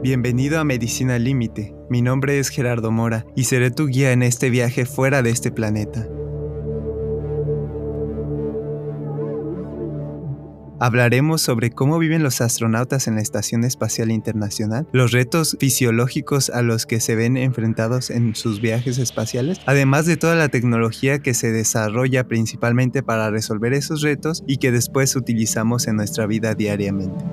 Bienvenido a Medicina Límite. Mi nombre es Gerardo Mora y seré tu guía en este viaje fuera de este planeta. Hablaremos sobre cómo viven los astronautas en la Estación Espacial Internacional, los retos fisiológicos a los que se ven enfrentados en sus viajes espaciales, además de toda la tecnología que se desarrolla principalmente para resolver esos retos y que después utilizamos en nuestra vida diariamente.